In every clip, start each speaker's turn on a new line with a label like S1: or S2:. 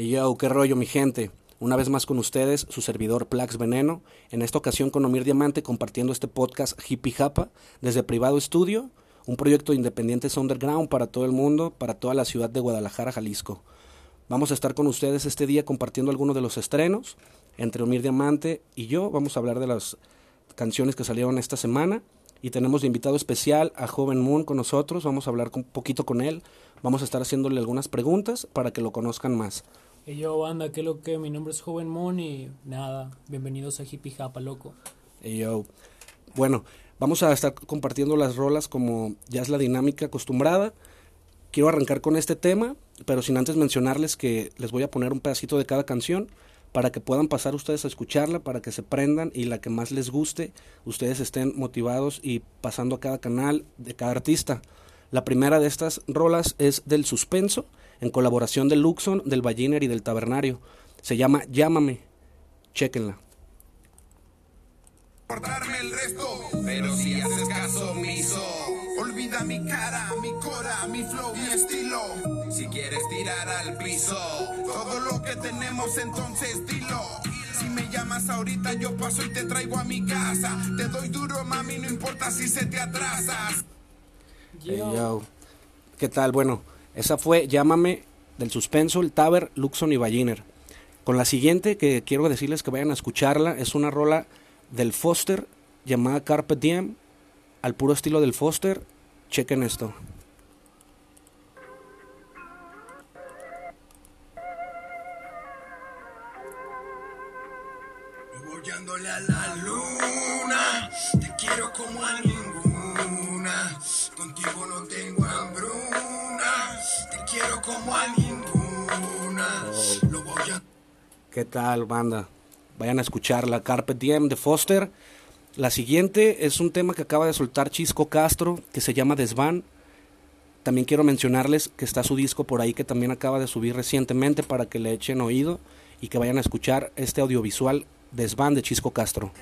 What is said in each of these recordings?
S1: Y yo, qué rollo, mi gente. Una vez más con ustedes, su servidor Plax Veneno. En esta ocasión con Omir Diamante compartiendo este podcast Hippie Japa desde Privado Estudio, un proyecto de independientes underground para todo el mundo, para toda la ciudad de Guadalajara, Jalisco. Vamos a estar con ustedes este día compartiendo algunos de los estrenos. Entre Omir Diamante y yo vamos a hablar de las canciones que salieron esta semana. Y tenemos de invitado especial a Joven Moon con nosotros. Vamos a hablar un poquito con él. Vamos a estar haciéndole algunas preguntas para que lo conozcan más.
S2: Y yo, banda, ¿qué lo que? Mi nombre es Joven Moon y nada, bienvenidos a Hippie Japa, loco.
S1: Yo, bueno, vamos a estar compartiendo las rolas como ya es la dinámica acostumbrada quiero arrancar con este tema, pero sin antes mencionarles que les voy a poner un pedacito de cada canción para que puedan pasar ustedes a escucharla, para que se prendan y la que más les guste, ustedes estén motivados y pasando a cada canal de cada artista. La primera de estas rolas es del Suspenso, en colaboración de Luxon, del Balliner y del Tabernario. Se llama Llámame. Chequenla.
S3: el resto, pero si haces caso omiso, olvida mi cara, mi cora, mi flow, mi estilo. Si quieres tirar al piso, todo lo que tenemos entonces dilo. Si me llamas ahorita yo paso y te traigo a mi casa. Te doy duro mami, no importa si se te atrasas.
S1: Hey, yo. ¿Qué tal? Bueno, esa fue Llámame del Suspenso, el Taber, Luxon y Balliner. Con la siguiente que quiero decirles que vayan a escucharla, es una rola del Foster llamada Carpe Diem, al puro estilo del Foster. Chequen esto.
S3: Voy a la luna, te quiero como a ninguna. Contigo tengo hambruna, te quiero como a ninguna.
S1: ¿Qué tal, banda? Vayan a escuchar la Carpet Diem de Foster. La siguiente es un tema que acaba de soltar Chisco Castro, que se llama Desvan. También quiero mencionarles que está su disco por ahí que también acaba de subir recientemente para que le echen oído y que vayan a escuchar este audiovisual Desvan de Chisco Castro.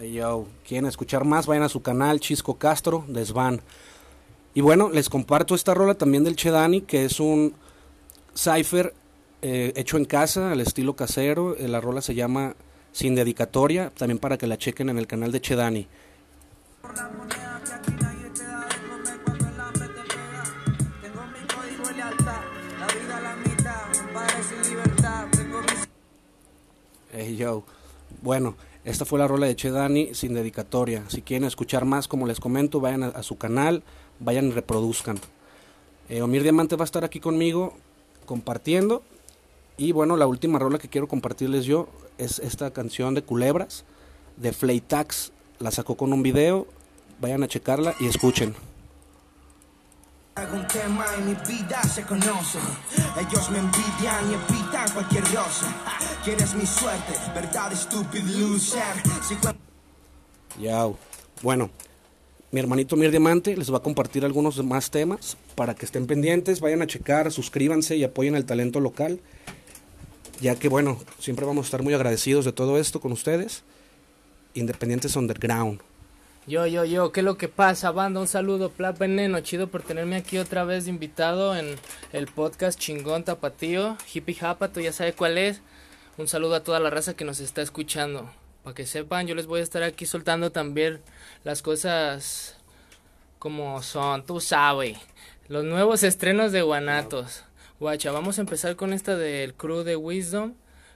S3: Yo
S1: quieren escuchar más, vayan a su canal Chisco Castro, Desvan. Y bueno, les comparto esta rola también del Chedani, que es un cipher eh, hecho en casa, al estilo casero. Eh, La rola se llama Sin Dedicatoria, también para que la chequen en el canal de Chedani. Yo. Bueno, esta fue la rola de Chedani sin dedicatoria. Si quieren escuchar más, como les comento, vayan a, su canal, vayan y reproduzcan. Eh, Omir Diamante va a estar aquí conmigo compartiendo. Y bueno, la última rola que quiero compartirles yo es esta canción de Culebras de Flaytax. La sacó con un video. Vayan a checarla y escuchen.
S4: Quieres mi suerte, verdad, stupid loser.
S1: Yao. Bueno, mi hermanito Mir Diamante les va a compartir algunos más temas para que estén pendientes, vayan a checar, suscríbanse y apoyen el talento local, ya que bueno, siempre vamos a estar muy agradecidos de todo esto con ustedes. Independientes Underground.
S2: Yo, yo, yo, ¿qué es lo que pasa, banda? Un saludo, Plat Veneno, chido por tenerme aquí otra vez de invitado en el podcast Chingón Tapatío, Hippie Japa, tú ya sabes cuál es. Un saludo a toda la raza que nos está escuchando. Para que sepan, yo les voy a estar aquí soltando también las cosas como son, tú sabes. Los nuevos estrenos de Guanatos. Guacha, vamos a empezar con esta del crew de Wisdom,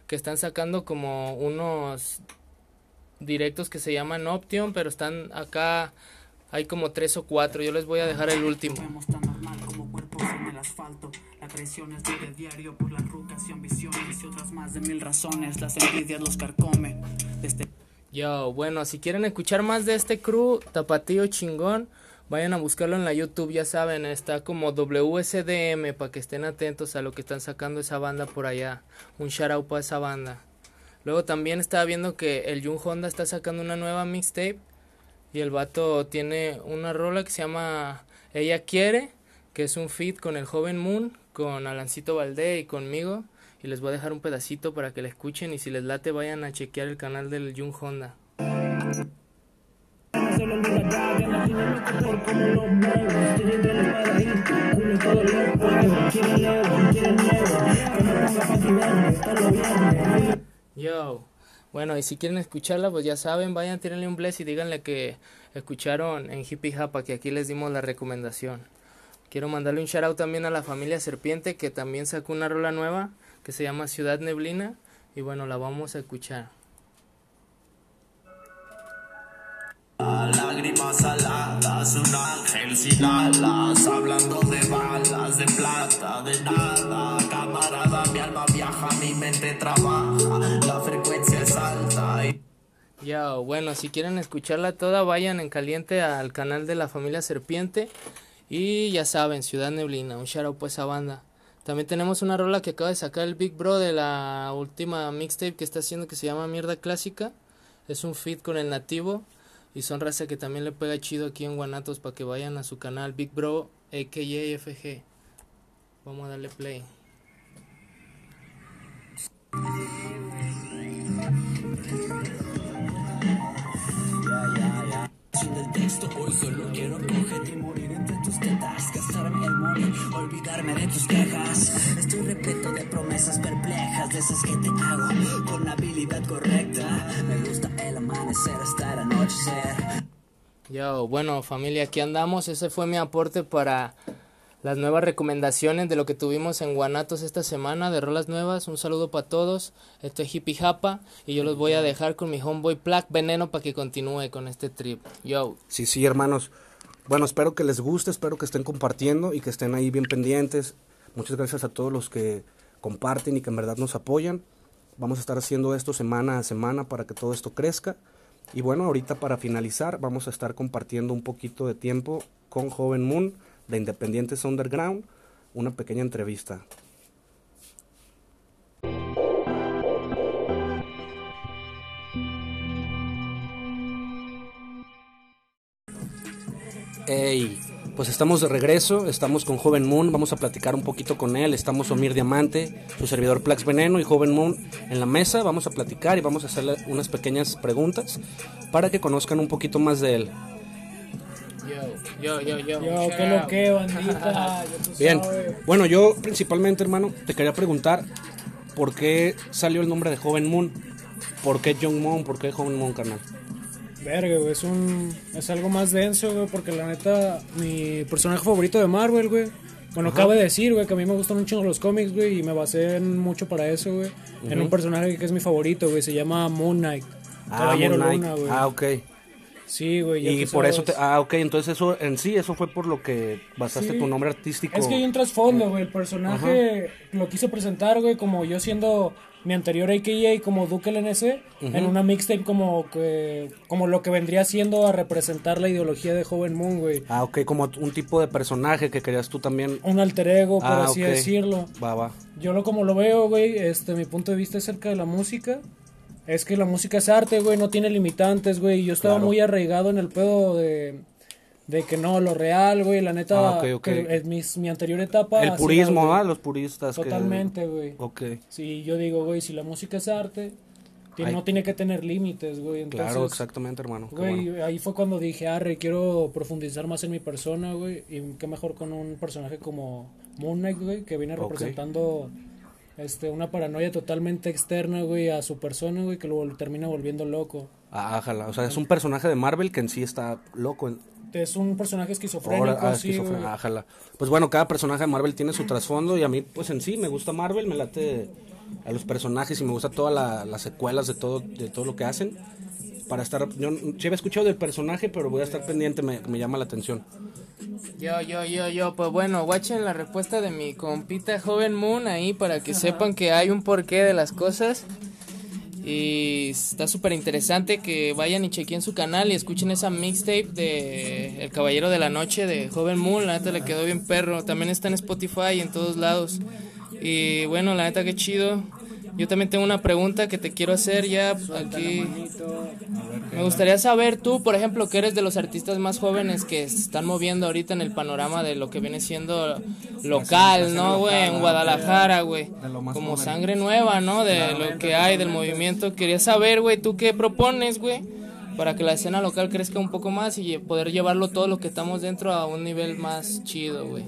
S2: que están sacando como unos directos que se llaman Option, pero están acá, hay como tres o cuatro, yo les voy a dejar el último.
S5: Vemos tan normal como cuerpos en el asfalto. La traición es de diario por las rucas y y otras más de mil razones. Las envidias los carcomen. Desde
S2: Yo, bueno, si quieren escuchar más de este crew, tapatío chingón, vayan a buscarlo en la YouTube, ya saben, está como WSDM para que estén atentos a lo que están sacando esa banda por allá. Un shout out para esa banda. Luego también estaba viendo que el Jun Honda está sacando una nueva mixtape y el vato tiene una rola que se llama Ella Quiere, que es un feat con el joven Moon, con Alancito Valdé y conmigo. y les voy a dejar un pedacito para que la escuchen y si les late vayan a chequear el canal del Jung Honda. Yo, bueno, y si quieren escucharla, pues ya saben, vayan, tírenle un bless y díganle que escucharon en Hippie Japa, que aquí les dimos la recomendación. Quiero mandarle un shout out también a la familia Serpiente, que también sacó una rola nueva, que se llama Ciudad Neblina, y bueno, la vamos a escuchar.
S6: Lágrimas saladas, un ángel sin alas, hablando de balas, de plata, de nada. Camarada, mi alma viaja, mi mente trabaja, la frecuencia es alta. Y...
S2: Ya, bueno, si quieren escucharla toda, vayan en caliente al canal de la familia Serpiente. Y ya saben, Ciudad Neblina, un shout out pues a banda. También tenemos una rola que acaba de sacar el Big Bro de la última mixtape que está haciendo que se llama Mierda Clásica. Es un feat con el nativo. Y son raza que también le pega chido aquí en Guanatos para que vayan a su canal Big Bro AKA FG. Vamos a darle play.
S6: Sin el texto, hoy solo quiero coger y morir entre tus tetas, gastarme el money, olvidarme de tus quejas. Estoy repleto de promesas perplejas, de esas que te hago con la habilidad correcta. Me gusta el amanecer hasta el anochecer.
S2: Yo, bueno familia, aquí andamos. Ese fue mi aporte para las nuevas recomendaciones de lo que tuvimos en Guanatos esta semana, de rolas nuevas. Un saludo para todos. Esto es Hippie Japa y yo los voy a dejar con mi homeboy Plaque Veneno para que continúe con este trip. Yo.
S1: Sí, sí, hermanos. Bueno, espero que les guste, espero que estén compartiendo y que estén ahí bien pendientes. Muchas gracias a todos los que comparten y que en verdad nos apoyan. Vamos a estar haciendo esto semana a semana para que todo esto crezca. Y bueno, ahorita para finalizar vamos a estar compartiendo un poquito de tiempo con Joven Moon de Independientes Underground, una pequeña entrevista. Hey, pues estamos de regreso, estamos con Joven Moon, vamos a platicar un poquito con él, estamos Omir Diamante, su servidor Plax Veneno y Joven Moon en la mesa, vamos a platicar y vamos a hacerle unas pequeñas preguntas para que conozcan un poquito más de él.
S2: Yo, yo, yo, yo.
S7: Yo, qué lo que, bandita.
S1: Bien, bueno, yo principalmente, hermano, te quería preguntar por qué salió el nombre de Joven Moon, por qué Young Moon, por qué Joven Moon, carnal.
S7: Verga, güey, es un... Es algo más denso, güey, porque la neta, mi personaje favorito de Marvel, güey. Bueno, cabe decir, güey, que a mí me gustan un chingo los cómics, güey, y me basé en mucho para eso, güey. En un personaje que es mi favorito, güey, se llama Moon Knight. Caballero
S1: Moon Knight.
S7: Luna, güey.
S1: Ah, ok.
S7: Sí, güey.
S1: Y por eso te... Ah, ok, entonces eso en sí, eso fue por lo que basaste
S7: Sí.
S1: tu nombre artístico.
S7: Es que hay un trasfondo, güey. El personaje lo quise presentar, güey, como yo siendo mi anterior AKA como Duke LNC, en una mixtape como que como lo que vendría siendo a representar la ideología de Joven Moon, güey.
S1: Ah, ok, como un tipo de personaje que querías tú también.
S7: Un alter ego, por
S1: Ah,
S7: así decirlo.
S1: Va, va.
S7: Yo lo como lo veo, güey, este, mi punto de vista acerca de la música es que la música es arte, güey, no tiene limitantes, güey. Yo estaba
S1: Claro.
S7: muy arraigado en el pedo de, de que no, lo real, güey, la neta,
S1: Ah, ok, ok.
S7: que en mis- mi anterior etapa...
S1: El purismo,
S7: era,
S1: ¿ah? Los puristas.
S7: Totalmente, güey.
S1: Ok.
S7: Sí, yo digo, güey, si la música es arte,
S1: Ay.
S7: no tiene que tener límites, güey. Entonces,
S1: Claro, exactamente, hermano.
S7: Güey,
S1: bueno.
S7: ahí fue cuando dije, arre, quiero profundizar más en mi persona, güey. Y qué mejor con un personaje como Moon Knight, güey, que viene representando este, una paranoia totalmente externa, güey, a su persona, güey, que lo termina volviendo loco.
S1: Ah. O sea, es un personaje de Marvel que en sí está loco. en-
S7: Es un personaje esquizofrénico,
S1: Ahora, ah,
S7: sí,
S1: ájala. Pues bueno, cada personaje de Marvel tiene su trasfondo y a mí, pues en sí, me gusta Marvel, me late a los personajes y me gusta todas la- las secuelas de todo, de todo lo que hacen. Para estar, yo sí había escuchado del personaje, pero voy a estar pendiente, me, me llama la atención.
S2: Yo, yo, yo, yo, pues bueno, watchen la respuesta de mi compita Joven Moon ahí para que sepan que hay un porqué de las cosas. Y está súper interesante que vayan y chequen su canal y escuchen esa mixtape de El Caballero de la Noche de Joven Moon. La neta le quedó bien perro. También está en Spotify y en todos lados. Y bueno, la neta que chido. Yo también tengo una pregunta que te quiero hacer ya aquí. Me gustaría saber tú, por ejemplo, que eres de los artistas más jóvenes que se están moviendo ahorita en el panorama de lo que viene siendo local, ¿no, güey? En Guadalajara, güey. Como sangre nueva, ¿no? De lo que hay, del movimiento. Quería saber, güey, tú qué propones, güey, para que la escena local crezca un poco más y poder llevarlo todo lo que estamos dentro a un nivel más chido, güey.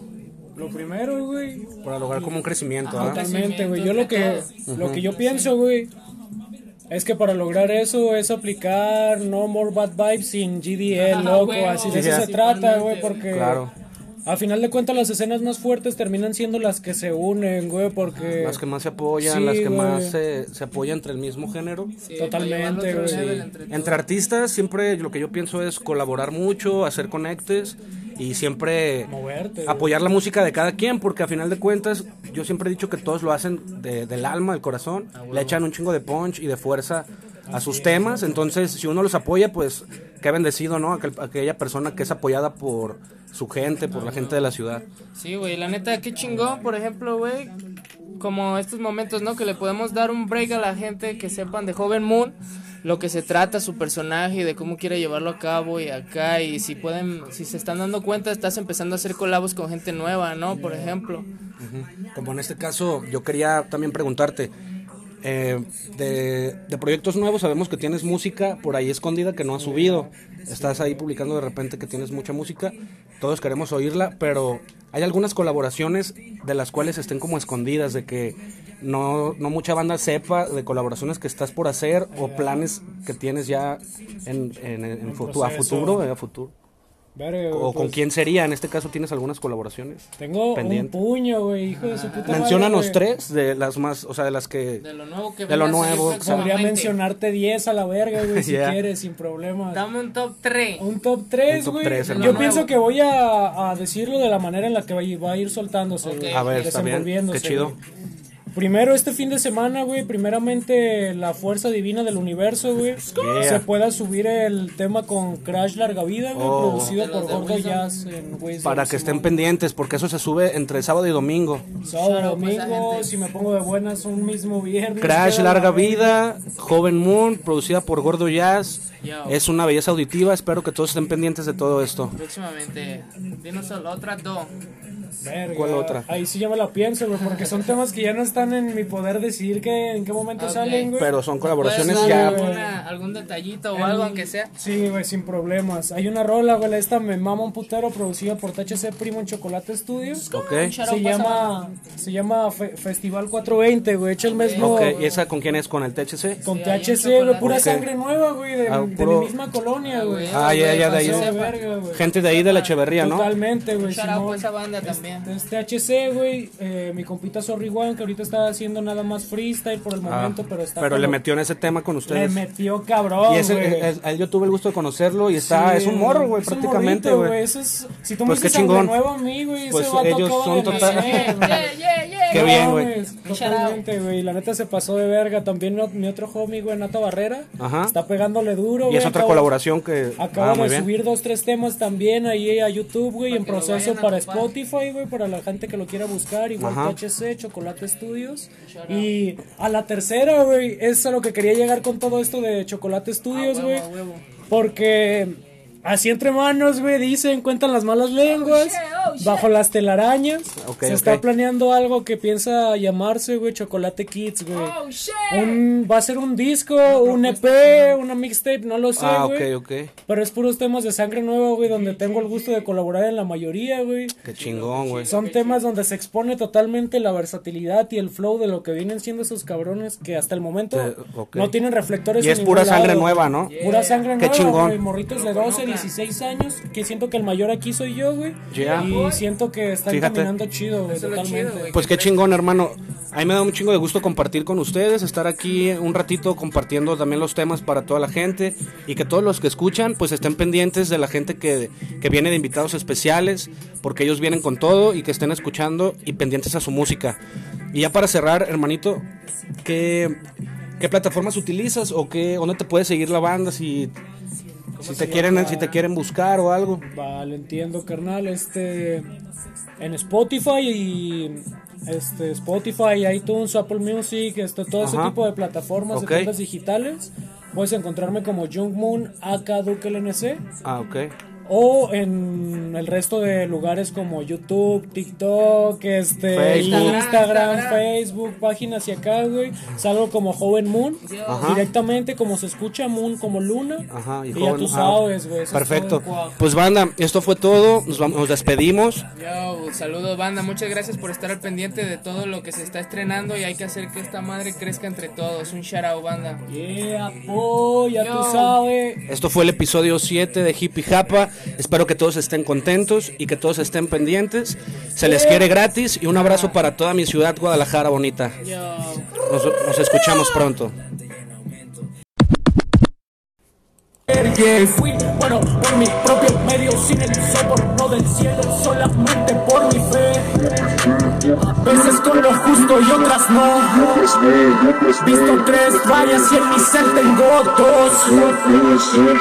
S7: Lo primero, güey,
S1: Para lograr como un crecimiento, ¿ah?
S7: Totalmente, güey. Yo lo que, lo que yo pienso, güey, es que para lograr eso es aplicar No More Bad Vibes sin GDL,
S2: Ajá,
S7: loco.
S2: güey,
S7: Así de
S1: sí,
S7: eso
S1: sí.
S7: se trata, güey, porque
S1: Claro.
S7: A final de cuentas las escenas más fuertes terminan siendo las que se unen, güey, porque
S1: Las que más se apoyan,
S7: Sí,
S1: las que
S7: güey.
S1: más se, se apoyan entre el mismo género.
S2: Sí,
S7: Totalmente, güey.
S2: entre
S1: artistas siempre lo que yo pienso es colaborar mucho, hacer conectes y siempre
S7: moverte. güey.
S1: apoyar la música de cada quien, porque a final de cuentas yo siempre he dicho que todos lo hacen de- del alma, del corazón, le echan un chingo de punch y de fuerza a sus temas, entonces si uno los apoya, pues qué bendecido, ¿no? Aquel- aquella persona que es apoyada por su gente, por la gente de la ciudad.
S2: Sí, güey, la neta, qué chingón, por ejemplo, güey, como estos momentos, ¿no? Que le podemos dar un break a la gente que sepan de Joven Moon, lo que se trata, su personaje y de cómo quiere llevarlo a cabo y acá, y si pueden, si se están dando cuenta, estás empezando a hacer colabos con gente nueva, ¿no? Por ejemplo.
S1: Como en este caso, yo quería también preguntarte, eh, de, de proyectos nuevos sabemos que tienes música por ahí escondida que no has subido. Estás ahí publicando de repente que tienes mucha música, todos queremos oírla, pero hay algunas colaboraciones de las cuales estén como escondidas, de que no, no mucha banda sepa de colaboraciones que estás por hacer o planes que tienes ya en, en, en futu- a futuro. a futuro.
S7: Verga, güey,
S1: O con
S7: pues,
S1: quién sería, en este caso tienes algunas colaboraciones.
S7: Tengo
S1: pendiente.
S7: un puño, güey, hijo de su puta madre,
S1: Menciónanos tres de las más, o sea, de las que...
S2: De lo nuevo que
S1: De lo nuevo,
S7: Podría
S2: próximamente.
S7: mencionarte 10 a la verga, güey, si
S1: Yeah.
S7: quieres, sin problemas.
S2: Dame un top 3.
S7: Un top 3,
S1: Un top
S7: güey.
S1: tres,
S7: Yo pienso que voy a, a decirlo de la manera en la que va a ir, va a ir soltándose,
S2: Ok.
S7: güey,
S1: A ver, está bien. Qué chido.
S7: güey. Primero, este fin de semana, güey, primeramente la fuerza divina del universo, güey.
S1: Yeah.
S7: Se pueda subir el tema con Crash Larga Vida, güey,
S1: Oh.
S7: producido por Gordo. Jazz en Wisdom,
S1: Para que estén pendientes, porque eso se sube entre sábado y domingo.
S7: Sábado,
S2: out, pues,
S7: domingo, si me pongo de buenas, un mismo viernes.
S1: Crash Larga. Vida, Joven Moon, producida por Gordo Jazz.
S2: Yo.
S1: Es una belleza auditiva, espero que todos estén pendientes de todo esto.
S2: Próximamente. Dinos solo otras dos.
S7: Verga,
S1: ¿Cuál otra?
S7: Ahí sí ya me la pienso, güey, porque son temas que ya no están en mi poder decidir que, en qué momento salen, güey.
S1: Pero son colaboraciones
S2: ¿Puedes
S1: ya...
S2: alguna- algún detallito o algo, aunque sea?
S7: Sí, güey, sin problemas. Hay una rola, güey, esta me mama un putero, producida por THC Primo en Chocolate Studios.
S1: Ok,
S7: Se llama, se llama Fe- Festival 420, güey. Echa el mismo
S1: ok. ¿Y esa con quién es? ¿Con el THC?
S7: con
S2: Sí,
S7: THC, güey, pura sangre nueva, güey, de,
S1: Ah,
S7: de
S1: puro-
S7: mi misma colonia, güey.
S1: Ah, ya, ya, de ahí.
S7: Verga.
S1: Gente de ahí de la Echeverría, ¿no?
S7: Totalmente, güey.
S2: Esa banda también.
S7: Es THC, güey. Eh, mi compita Sorry One, que ahorita está haciendo nada más freestyle por el
S1: Ah,
S7: momento, pero está.
S1: pero le metió en ese tema con
S7: Le
S1: ustedes.
S7: metió cabrón,
S1: Y ese, es- a él yo tuve el gusto de conocerlo y está,
S7: Sí,
S1: es un morro, güey, prácticamente, güey.
S7: Eso es, si tú me
S1: Pues qué
S7: dices
S1: chingón.
S7: nueva a mí, güey,
S1: Pues
S7: ese vato
S1: ellos son
S7: de
S1: total-.
S2: Yeah, yeah, yeah.
S1: Qué
S7: No
S1: bien, güey.
S7: Totalmente, güey. La neta se pasó de verga. También mi- mi otro homie, güey, Nata Barrera.
S1: Ajá.
S7: Está pegándole duro,
S1: Y
S7: güey.
S1: es otra
S7: Acabo-
S1: colaboración que...
S7: Acaba
S1: ah,
S7: de
S1: bien.
S7: subir dos, tres temas también ahí a YouTube, güey, en proceso para. Spotify, güey, para la gente que lo quiera buscar, igual. THC, Chocolate Studios. Y a la tercera, güey, es a lo que quería llegar con todo esto de Chocolate Studios,
S2: Ah, huevo,
S7: güey. Porque así entre manos, güey, dicen, cuentan las malas lenguas, bajo las telarañas. Se está planeando algo que piensa llamarse, güey, Chocolate Kids, güey. Un, va a ser un disco, un EP, una mixtape, no lo sé,
S1: Ah,
S7: güey.
S1: ok, ok.
S7: Pero es puros temas de sangre nueva, güey, donde tengo el gusto de colaborar en la mayoría, güey.
S1: Qué chingón, güey.
S7: Son temas donde se expone totalmente la versatilidad y el flow de lo que vienen siendo esos cabrones que hasta el momento
S1: ok.
S7: no tienen reflectores
S1: Y es pura sangre
S7: lado.
S1: nueva, ¿no?
S7: Pura sangre
S1: Qué
S7: nueva,
S1: chingón.
S7: güey. Morritos de 12, 16 años, que siento que el mayor aquí soy yo, güey.
S1: Yeah.
S7: Y siento que están
S1: Fíjate.
S7: caminando chido, güey, totalmente.
S2: chido, güey.
S1: Pues qué chingón, hermano. A mí me da un chingo de gusto compartir con ustedes, estar aquí un ratito compartiendo también los temas para toda la gente y que todos los que escuchan pues estén pendientes de la gente que, que viene de invitados especiales, porque ellos vienen con todo y que estén escuchando y pendientes a su música. Y ya para cerrar, hermanito, ¿qué, qué plataformas utilizas o qué, dónde te puede seguir la banda si, si te quieren si te quieren buscar o algo?
S7: Vale, entiendo, carnal. Este, en Spotify y este Spotify, iTunes, Apple Music, este, todo ese tipo de plataformas de tiendas digitales.
S8: puedes encontrarme como Jung Moon AK Duke LNC.
S1: Ah, ok.
S8: O en el resto de lugares como YouTube, TikTok, este,
S1: Facebook.
S8: Instagram,
S2: Instagram.
S8: Facebook, páginas y acá, güey. Salgo como Joven Moon.
S1: Ajá.
S8: Directamente como se escucha Moon como Luna.
S1: Ajá,
S8: y,
S1: y
S8: ya
S1: joven-
S8: tú
S1: ah,
S8: sabes, güey.
S1: Perfecto. Pues banda, esto fue todo. Nos, vamos- nos despedimos.
S2: Yo, saludos banda, muchas gracias por estar al pendiente de todo lo que se está estrenando y hay que hacer que esta madre crezca entre todos. Un shout out banda.
S8: Yeah, boy, ya
S2: Yo.
S8: tú sabes.
S1: Esto fue el episodio 7 de Hippie Japa. Espero que todos estén contentos y que todos estén pendientes. Se les quiere gratis y un abrazo para toda mi ciudad, Guadalajara bonita. Nos, escuchamos pronto.
S7: Veces con lo justo y otras no. Visto tres vallas y en mi ser tengo dos.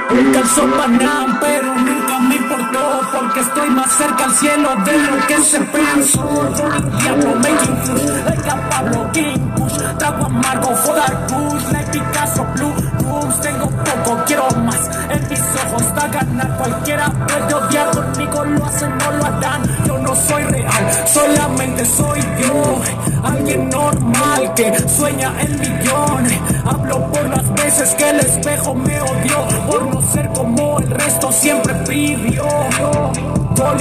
S7: Alcanzó Panam pero nunca me importó porque estoy más cerca al cielo de lo que se pensó. Diablo making push like Pablo King trago amargo that push like Picasso blue rooms tengo poco quiero más. En mis ojos va a ganar. Cualquiera puede odiar conmigo lo hacen no lo harán. Yo no soy real solamente soy yo. Alguien normal que sueña el millón hablo por las veces que el espejo me odió. Por no ser como el resto siempre pidió